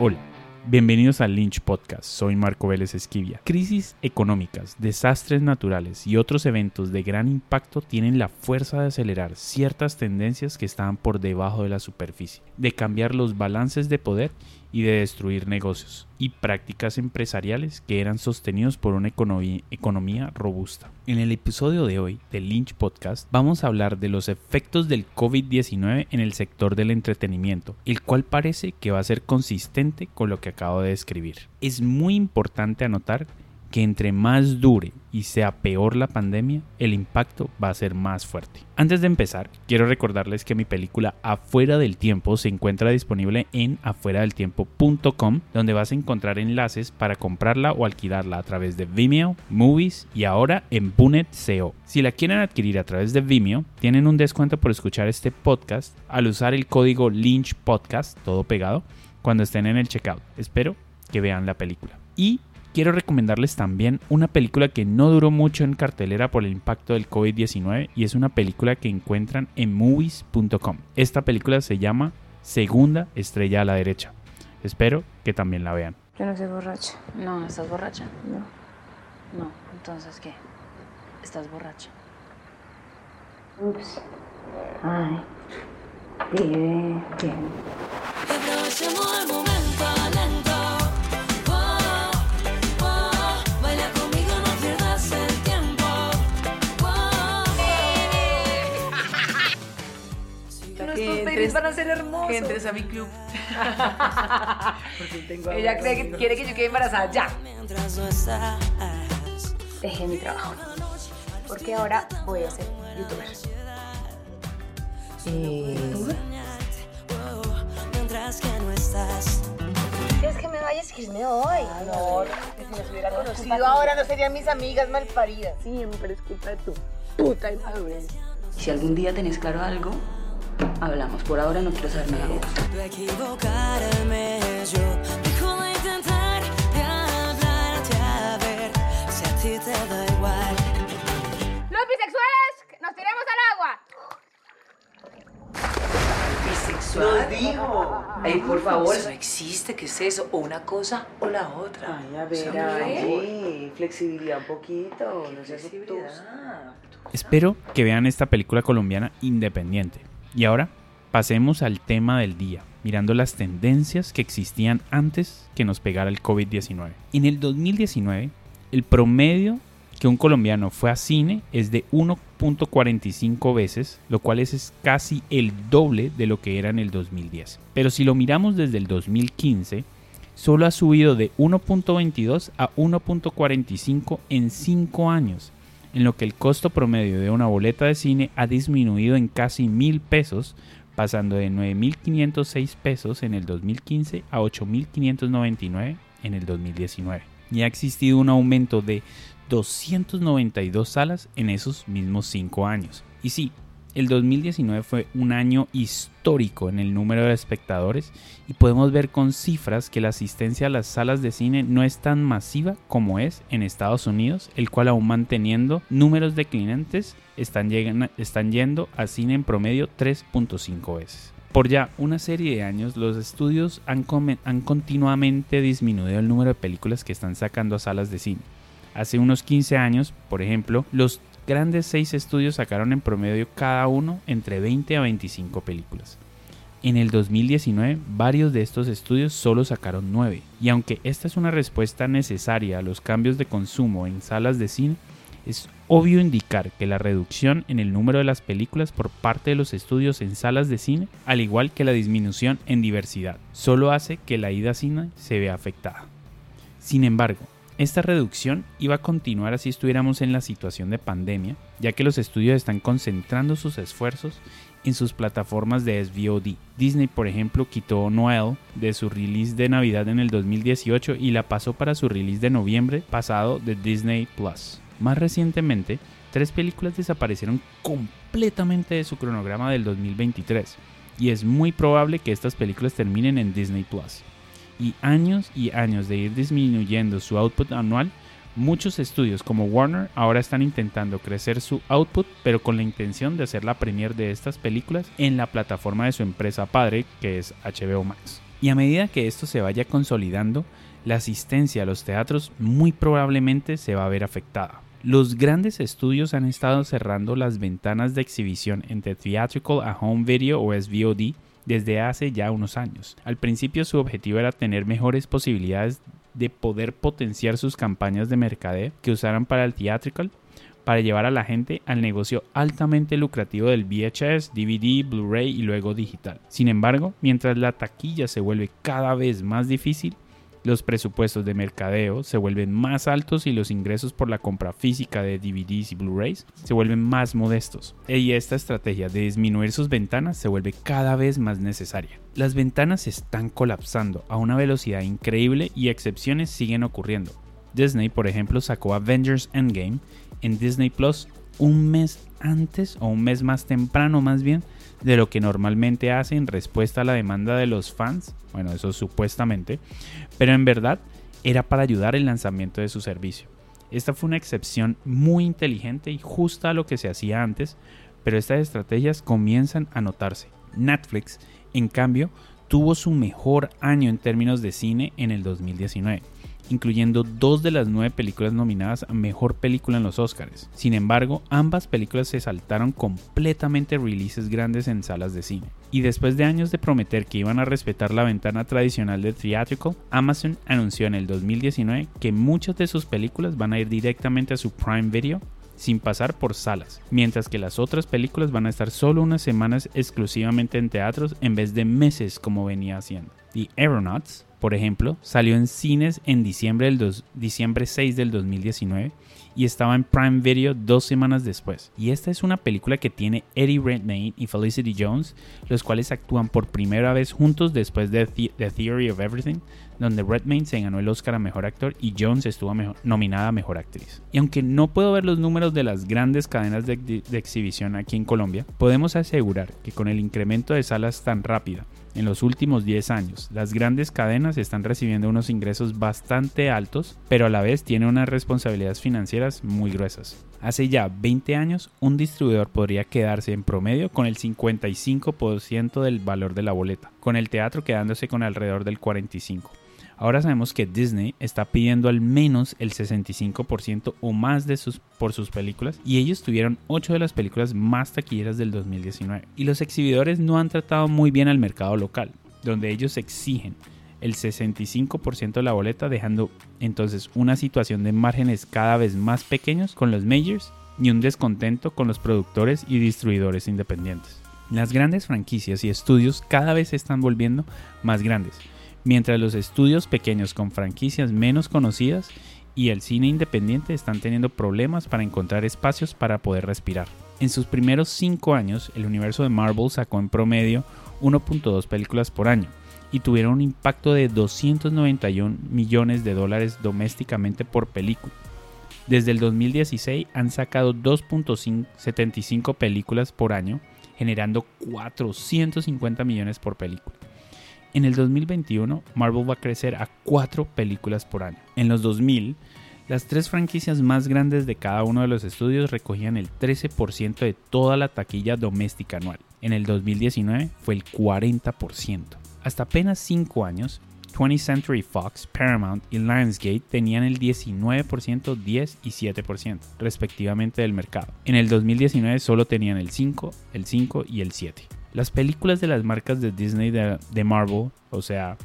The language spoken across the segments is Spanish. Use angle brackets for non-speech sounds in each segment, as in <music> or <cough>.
Hola, bienvenidos al Lynch Podcast. Soy Marco Vélez Esquivia. Crisis económicas, desastres naturales y otros eventos de gran impacto tienen la fuerza de acelerar ciertas tendencias que estaban por debajo de la superficie, de cambiar los balances de poder y de destruir negocios y prácticas empresariales que eran sostenidos por una economía, robusta. En el episodio de hoy del Lynch Podcast vamos a hablar de los efectos del COVID-19 en el sector del entretenimiento, el cual parece que va a ser consistente con lo que acabo de describir. Es muy importante anotar que entre más dure y sea peor la pandemia, el impacto va a ser más fuerte. Antes de empezar, quiero recordarles que mi película Afuera del Tiempo se encuentra disponible en afueradeltiempo.com, donde vas a encontrar enlaces para comprarla o alquilarla a través de Vimeo, Movies y ahora en Bunet CO. Si la quieren adquirir a través de Vimeo, tienen un descuento por escuchar este podcast al usar el código Lynch Podcast, todo pegado, cuando estén en el checkout. Espero que vean la película. Y quiero recomendarles también una película que no duró mucho en cartelera por el impacto del COVID-19 y es una película que encuentran en movies.com. Esta película se llama Segunda Estrella a la Derecha. Espero que también la vean. Yo no soy borracha. No, ¿estás borracha? No. No, entonces ¿qué? ¿Estás borracha? Ups. Ay. Bien, bien. Van a ser hermosos. Que entres a mi club. <laughs> Porque tengo Ella cree que quiere que yo quede embarazada ya. no. Dejé mi trabajo. Porque ahora voy a ser youtuber. Mientras que no estás. ¿Quieres que me vayas y me voy? Amor, que si nos hubiera conocido ahora no serían mis amigas malparidas. Siempre es culpa de tu puta inmadurez. Si algún día tenés claro algo, hablamos. Por ahora no quiero saber nada igual. ¡Los bisexuales! ¡Nos tiremos al agua! Nos dijo. Ay, por favor. Eso no existe, ¿qué es eso? O una cosa o la otra. Ay, a ver, Angie, flexibilidad un poquito, no. Espero que vean esta película colombiana independiente. Y ahora pasemos al tema del día, mirando las tendencias que existían antes que nos pegara el COVID-19. En el 2019, el promedio que un colombiano fue a cine es de 1.45 veces, lo cual es, casi el doble de lo que era en el 2010. Pero si lo miramos desde el 2015, solo ha subido de 1.22 a 1.45 en 5 años, en lo que el costo promedio de una boleta de cine ha disminuido en casi mil pesos, pasando de 9.506 pesos en el 2015 a 8.599 en el 2019. Y ha existido un aumento de 292 salas en esos mismos 5 años. Y sí, el 2019 fue un año histórico en el número de espectadores y podemos ver con cifras que la asistencia a las salas de cine no es tan masiva como es en Estados Unidos, el cual aún manteniendo números de clientes están, llegan- están yendo al cine en promedio 3.5 veces. Por ya una serie de años, los estudios han, han continuamente disminuido el número de películas que están sacando a salas de cine. Hace unos 15 años, por ejemplo, los grandes 6 estudios sacaron en promedio cada uno entre 20 a 25 películas. En el 2019, varios de estos estudios solo sacaron 9, y aunque esta es una respuesta necesaria a los cambios de consumo en salas de cine, es obvio indicar que la reducción en el número de las películas por parte de los estudios en salas de cine, al igual que la disminución en diversidad, solo hace que la ida a cine se vea afectada. Sin embargo, esta reducción iba a continuar así estuviéramos en la situación de pandemia, ya que los estudios están concentrando sus esfuerzos en sus plataformas de SVOD. Disney, por ejemplo, quitó Noel de su release de Navidad en el 2018 y la pasó para su release de noviembre pasado de Disney Plus. Más recientemente, tres películas desaparecieron completamente de su cronograma del 2023 y es muy probable que estas películas terminen en Disney Plus y años y años de ir disminuyendo su output anual, muchos estudios como Warner ahora están intentando crecer su output, pero con la intención de hacer la premiere de estas películas en la plataforma de su empresa padre, que es HBO Max. Y a medida que esto se vaya consolidando, la asistencia a los teatros muy probablemente se va a ver afectada. Los grandes estudios han estado cerrando las ventanas de exhibición entre Theatrical a Home Video o SVOD desde hace ya unos años. Al principio su objetivo era tener mejores posibilidades de poder potenciar sus campañas de mercadeo que usaran para el theatrical para llevar a la gente al negocio altamente lucrativo del VHS, DVD, Blu-ray y luego digital. Sin embargo, mientras la taquilla se vuelve cada vez más difícil, los presupuestos de mercadeo se vuelven más altos y los ingresos por la compra física de DVDs y Blu-rays se vuelven más modestos. Y esta estrategia de disminuir sus ventanas se vuelve cada vez más necesaria. Las ventanas están colapsando a una velocidad increíble y excepciones siguen ocurriendo. Disney, por ejemplo, sacó Avengers Endgame en Disney Plus un mes antes o un mes más temprano más bien de lo que normalmente hace en respuesta a la demanda de los fans, bueno, eso supuestamente, pero en verdad era para ayudar el lanzamiento de su servicio. Esta fue una excepción muy inteligente y justa a lo que se hacía antes, pero estas estrategias comienzan a notarse. Netflix, en cambio, tuvo su mejor año en términos de cine en el 2019 incluyendo dos de las nueve películas nominadas a Mejor Película en los Oscars. Sin embargo, ambas películas se saltaron completamente releases grandes en salas de cine. Y después de años de prometer que iban a respetar la ventana tradicional de theatrical, Amazon anunció en el 2019 que muchas de sus películas van a ir directamente a su Prime Video sin pasar por salas, mientras que las otras películas van a estar solo unas semanas exclusivamente en teatros en vez de meses como venía haciendo. The Aeronauts por ejemplo, salió en cines en diciembre, del dos- diciembre 6 del 2019 y estaba en Prime Video dos semanas después. Y esta es una película que tiene Eddie Redmayne y Felicity Jones, los cuales actúan por primera vez juntos después de The, The Theory of Everything, donde Redmayne se ganó el Oscar a Mejor Actor y Jones estuvo nominada a Mejor Actriz. Y aunque no puedo ver los números de las grandes cadenas de, de- de exhibición aquí en Colombia, podemos asegurar que con el incremento de salas tan rápida en los últimos 10 años, las grandes cadenas están recibiendo unos ingresos bastante altos, pero a la vez tienen unas responsabilidades financieras muy gruesas. Hace ya 20 años, un distribuidor podría quedarse en promedio con el 55% del valor de la boleta, con el teatro quedándose con alrededor del 45%. Ahora sabemos que Disney está pidiendo al menos el 65% o más de sus, por sus películas y ellos tuvieron 8 de las películas más taquilleras del 2019. Y los exhibidores no han tratado muy bien al mercado local, donde ellos exigen el 65% de la boleta, dejando entonces una situación de márgenes cada vez más pequeños con los majors y un descontento con los productores y distribuidores independientes. Las grandes franquicias y estudios cada vez se están volviendo más grandes, mientras los estudios pequeños con franquicias menos conocidas y el cine independiente están teniendo problemas para encontrar espacios para poder respirar. En sus primeros 5 años, el universo de Marvel sacó en promedio 1.2 películas por año y tuvieron un impacto de 291 millones de dólares domésticamente por película. Desde el 2016 han sacado 2.75 películas por año, generando 450 millones por película. En el 2021, Marvel va a crecer a 4 películas por año. En los 2000, las tres franquicias más grandes de cada uno de los estudios recogían el 13% de toda la taquilla doméstica anual. En el 2019 fue el 40%. Hasta apenas 5 años, 20th Century Fox, Paramount y Lionsgate tenían el 19%, 10 y 7% respectivamente del mercado. En el 2019 solo tenían el 5, el 5 y el 7. Las películas de las marcas de Disney de, Marvel, o sea,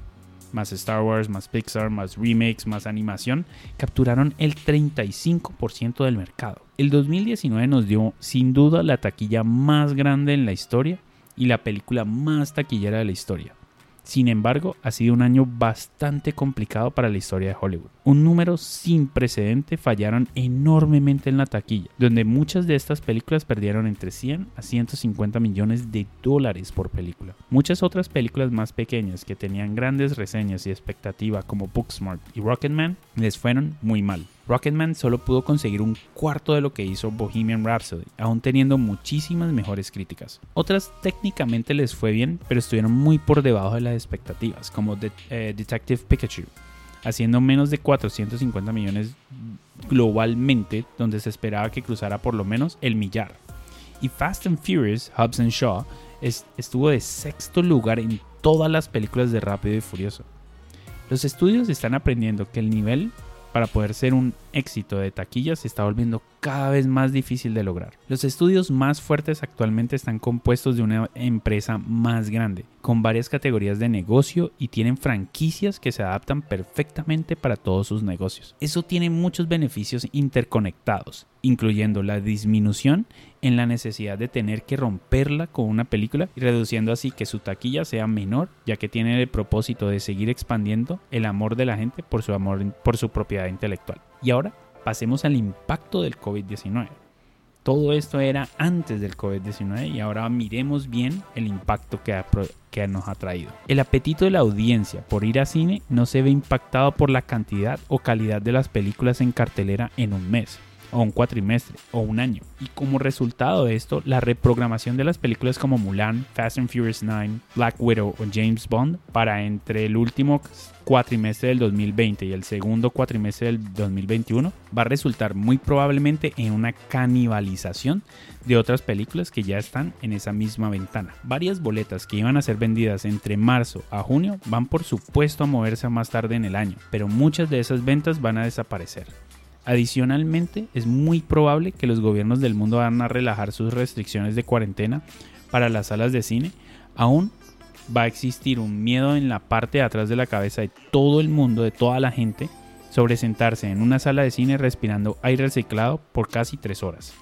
más Star Wars, más Pixar, más remakes, más animación, capturaron el 35% del mercado. El 2019 nos dio sin duda la taquilla más grande en la historia y la película más taquillera de la historia. Sin embargo, ha sido un año bastante complicado para la historia de Hollywood. Un número sin precedente fallaron enormemente en la taquilla, donde muchas de estas películas perdieron entre 100 a 150 millones de dólares por película. Muchas otras películas más pequeñas que tenían grandes reseñas y expectativa como Booksmart y Rocketman les fueron muy mal. Rocketman solo pudo conseguir un cuarto de lo que hizo Bohemian Rhapsody, aún teniendo muchísimas mejores críticas. Otras técnicamente les fue bien, pero estuvieron muy por debajo de las expectativas, como eh, Detective Pikachu, haciendo menos de 450 millones globalmente, donde se esperaba que cruzara por lo menos el millar. Y Fast and Furious, Hobbs Shaw, es- estuvo de sexto lugar en todas las películas de Rápido y Furioso. Los estudios están aprendiendo que el nivel para poder ser un éxito de taquilla se está volviendo cada vez más difícil de lograr. Los estudios más fuertes actualmente están compuestos de una empresa más grande, con varias categorías de negocio y tienen franquicias que se adaptan perfectamente para todos sus negocios. Eso tiene muchos beneficios interconectados, incluyendo la disminución en la necesidad de tener que romperla con una película y reduciendo así que su taquilla sea menor, ya que tiene el propósito de seguir expandiendo el amor de la gente por su amor por su propiedad intelectual. Y ahora pasemos al impacto del COVID-19. Todo esto era antes del COVID-19 y ahora miremos bien el impacto que, nos ha traído. El apetito de la audiencia por ir a cine no se ve impactado por la cantidad o calidad de las películas en cartelera en un mes o un cuatrimestre o un año. Y como resultado de esto, la reprogramación de las películas como Mulan, Fast and Furious 9, Black Widow o James Bond para entre el último cuatrimestre del 2020 y el segundo cuatrimestre del 2021 va a resultar muy probablemente en una canibalización de otras películas que ya están en esa misma ventana. Varias boletas que iban a ser vendidas entre marzo a junio van por supuesto a moverse más tarde en el año, pero muchas de esas ventas van a desaparecer. Adicionalmente, es muy probable que los gobiernos del mundo van a relajar sus restricciones de cuarentena para las salas de cine. Aún va a existir un miedo en la parte de atrás de la cabeza de todo el mundo, de toda la gente, sobre sentarse en una sala de cine respirando aire reciclado por casi tres horas.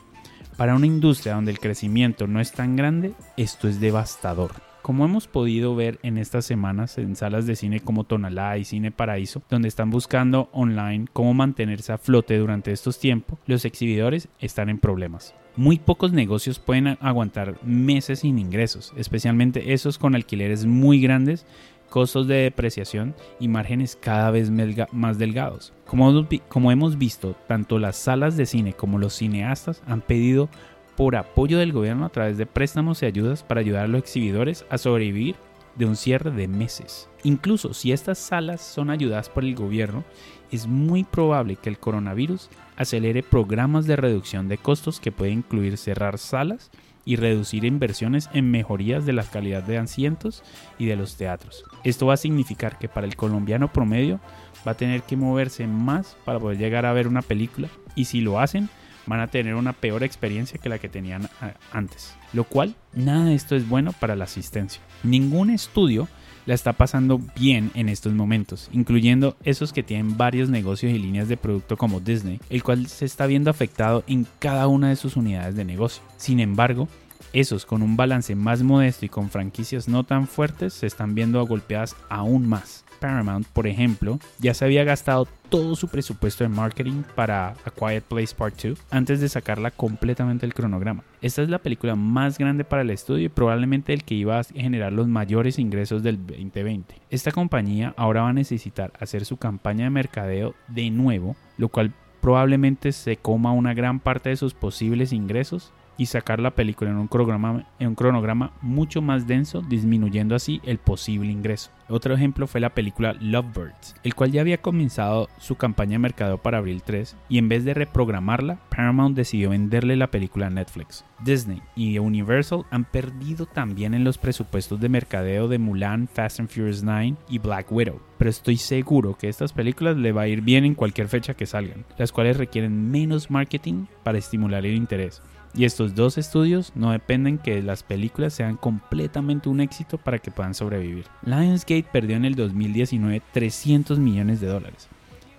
Para una industria donde el crecimiento no es tan grande, esto es devastador. Como hemos podido ver en estas semanas en salas de cine como Tonalá y Cine Paraíso, donde están buscando online cómo mantenerse a flote durante estos tiempos, los exhibidores están en problemas. Muy pocos negocios pueden aguantar meses sin ingresos, especialmente esos con alquileres muy grandes, costos de depreciación y márgenes cada vez más delgados. Como, como hemos visto, tanto las salas de cine como los cineastas han pedido por apoyo del gobierno a través de préstamos y ayudas para ayudar a los exhibidores a sobrevivir de un cierre de meses. Incluso si estas salas son ayudadas por el gobierno, es muy probable que el coronavirus acelere programas de reducción de costos que pueden incluir cerrar salas y reducir inversiones en mejorías de la calidad de asientos y de los teatros. Esto va a significar que para el colombiano promedio va a tener que moverse más para poder llegar a ver una película y si lo hacen van a tener una peor experiencia que la que tenían antes. Lo cual, nada de esto es bueno para la asistencia. Ningún estudio la está pasando bien en estos momentos, incluyendo esos que tienen varios negocios y líneas de producto como Disney, el cual se está viendo afectado en cada una de sus unidades de negocio. Sin embargo, esos con un balance más modesto y con franquicias no tan fuertes se están viendo golpeadas aún más. Paramount, por ejemplo, ya se había gastado todo su presupuesto de marketing para A Quiet Place Part 2 antes de sacarla completamente del cronograma. Esta es la película más grande para el estudio y probablemente el que iba a generar los mayores ingresos del 2020. Esta compañía ahora va a necesitar hacer su campaña de mercadeo de nuevo, lo cual probablemente se coma una gran parte de sus posibles ingresos y sacar la película en un, cronograma, mucho más denso, disminuyendo así el posible ingreso. Otro ejemplo fue la película Lovebirds, el cual ya había comenzado su campaña de mercado para abril 3 y en vez de reprogramarla, Paramount decidió venderle la película a Netflix. Disney y Universal han perdido también en los presupuestos de mercadeo de Mulan, Fast and Furious 9 y Black Widow, pero estoy seguro que estas películas le va a ir bien en cualquier fecha que salgan, las cuales requieren menos marketing para estimular el interés. Y estos dos estudios no dependen que las películas sean completamente un éxito para que puedan sobrevivir. Lionsgate perdió en el 2019 300 millones de dólares.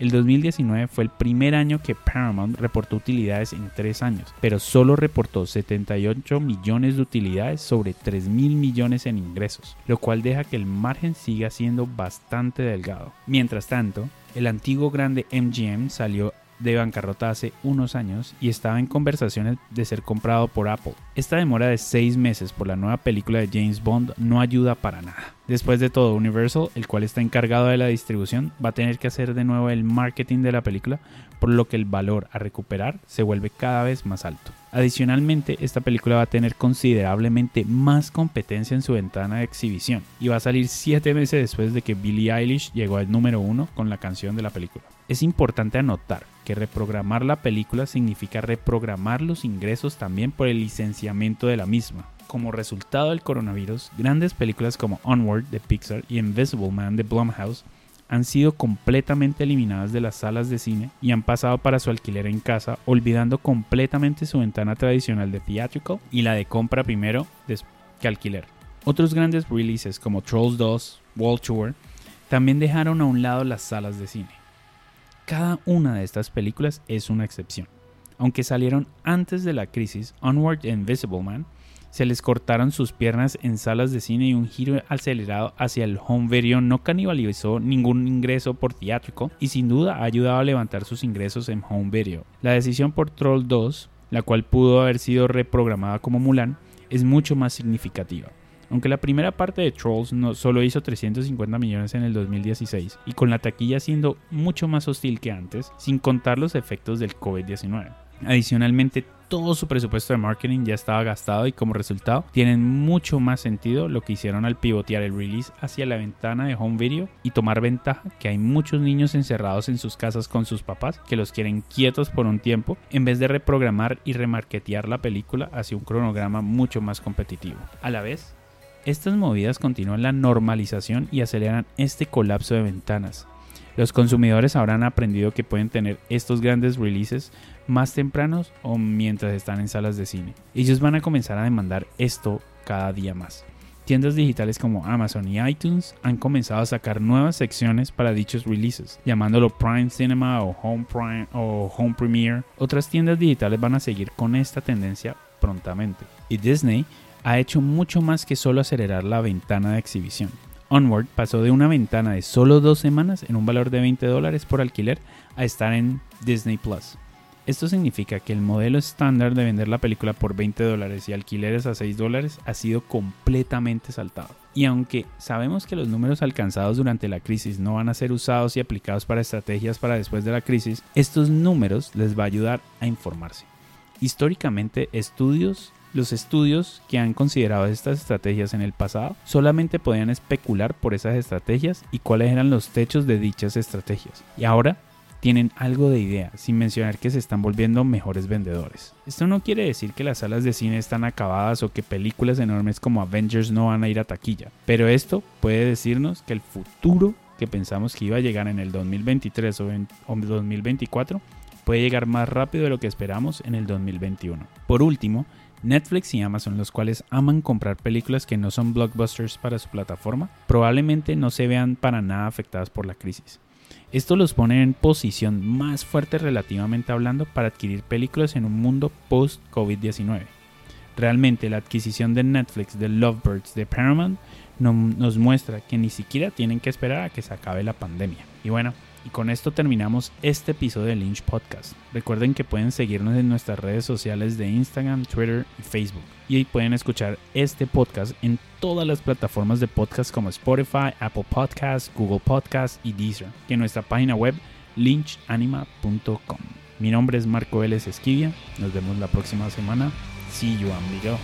El 2019 fue el primer año que Paramount reportó utilidades en tres años, pero solo reportó 78 millones de utilidades sobre 3 mil millones en ingresos, lo cual deja que el margen siga siendo bastante delgado. Mientras tanto, el antiguo grande MGM salió de bancarrota hace unos años y estaba en conversaciones de ser comprado por Apple. Esta demora de seis meses por la nueva película de James Bond no ayuda para nada. Después de todo, Universal, el cual está encargado de la distribución, va a tener que hacer de nuevo el marketing de la película, por lo que el valor a recuperar se vuelve cada vez más alto. Adicionalmente, esta película va a tener considerablemente más competencia en su ventana de exhibición y va a salir siete meses después de que Billie Eilish llegó al número uno con la canción de la película. Es importante anotar que reprogramar la película significa reprogramar los ingresos también por el licenciamiento de la misma. como resultado del coronavirus, grandes películas como Onward de Pixar y Invisible Man de Blumhouse han sido completamente eliminadas de las salas de cine y han pasado para su alquiler en casa, olvidando completamente su ventana tradicional de theatrical y la de compra primero que alquiler. Otros grandes releases como Trolls 2, Wall Tour, también dejaron a un lado las salas de cine. Cada una de estas películas es una excepción. Aunque salieron antes de la crisis, Onward y Invisible Man se les cortaron sus piernas en salas de cine y un giro acelerado hacia el home video no canibalizó ningún ingreso por teátrico y sin duda ha ayudado a levantar sus ingresos en home video. La decisión por Troll 2, la cual pudo haber sido reprogramada como Mulan, es mucho más significativa. Aunque la primera parte de Trolls no solo hizo 350 millones en el 2016 y con la taquilla siendo mucho más hostil que antes, sin contar los efectos del COVID-19. Adicionalmente, todo su presupuesto de marketing ya estaba gastado y como resultado tienen mucho más sentido lo que hicieron al pivotear el release hacia la ventana de home video y tomar ventaja que hay muchos niños encerrados en sus casas con sus papás que los quieren quietos por un tiempo en vez de reprogramar y remarketear la película hacia un cronograma mucho más competitivo. A la vez, estas movidas continúan la normalización y aceleran este colapso de ventanas. Los consumidores habrán aprendido que pueden tener estos grandes releases más tempranos o mientras están en salas de cine. Ellos van a comenzar a demandar esto cada día más. Tiendas digitales como Amazon y iTunes han comenzado a sacar nuevas secciones para dichos releases, llamándolo Prime Cinema o Home Prime o Home Premiere. Otras tiendas digitales van a seguir con esta tendencia prontamente. Y Disney ha hecho mucho más que solo acelerar la ventana de exhibición. Onward pasó de una ventana de solo dos semanas en un valor de 20 dólares por alquiler a estar en Disney Plus. Esto significa que el modelo estándar de vender la película por 20 dólares y alquileres a 6 dólares ha sido completamente saltado. Y aunque sabemos que los números alcanzados durante la crisis no van a ser usados y aplicados para estrategias para después de la crisis, estos números les va a ayudar a informarse. Históricamente, estudios los estudios que han considerado estas estrategias en el pasado solamente podían especular por esas estrategias y cuáles eran los techos de dichas estrategias. Y ahora tienen algo de idea, sin mencionar que se están volviendo mejores vendedores. Esto no quiere decir que las salas de cine están acabadas o que películas enormes como Avengers no van a ir a taquilla, pero esto puede decirnos que el futuro que pensamos que iba a llegar en el 2023 o, en, o 2024 puede llegar más rápido de lo que esperamos en el 2021. Por último, Netflix y Amazon, los cuales aman comprar películas que no son blockbusters para su plataforma, probablemente no se vean para nada afectadas por la crisis. Esto los pone en posición más fuerte relativamente hablando para adquirir películas en un mundo post-COVID-19. Realmente la adquisición de Netflix de Lovebirds de Paramount no, nos muestra que ni siquiera tienen que esperar a que se acabe la pandemia. Y bueno, y con esto terminamos este episodio de Lynch Podcast. Recuerden que pueden seguirnos en nuestras redes sociales de Instagram, Twitter y Facebook. Y ahí pueden escuchar este podcast en todas las plataformas de podcast como Spotify, Apple Podcasts, Google Podcasts y Deezer. Y en nuestra página web lynchanima.com. Mi nombre es Marco Vélez Esquivia. Nos vemos la próxima semana. See you, amigo.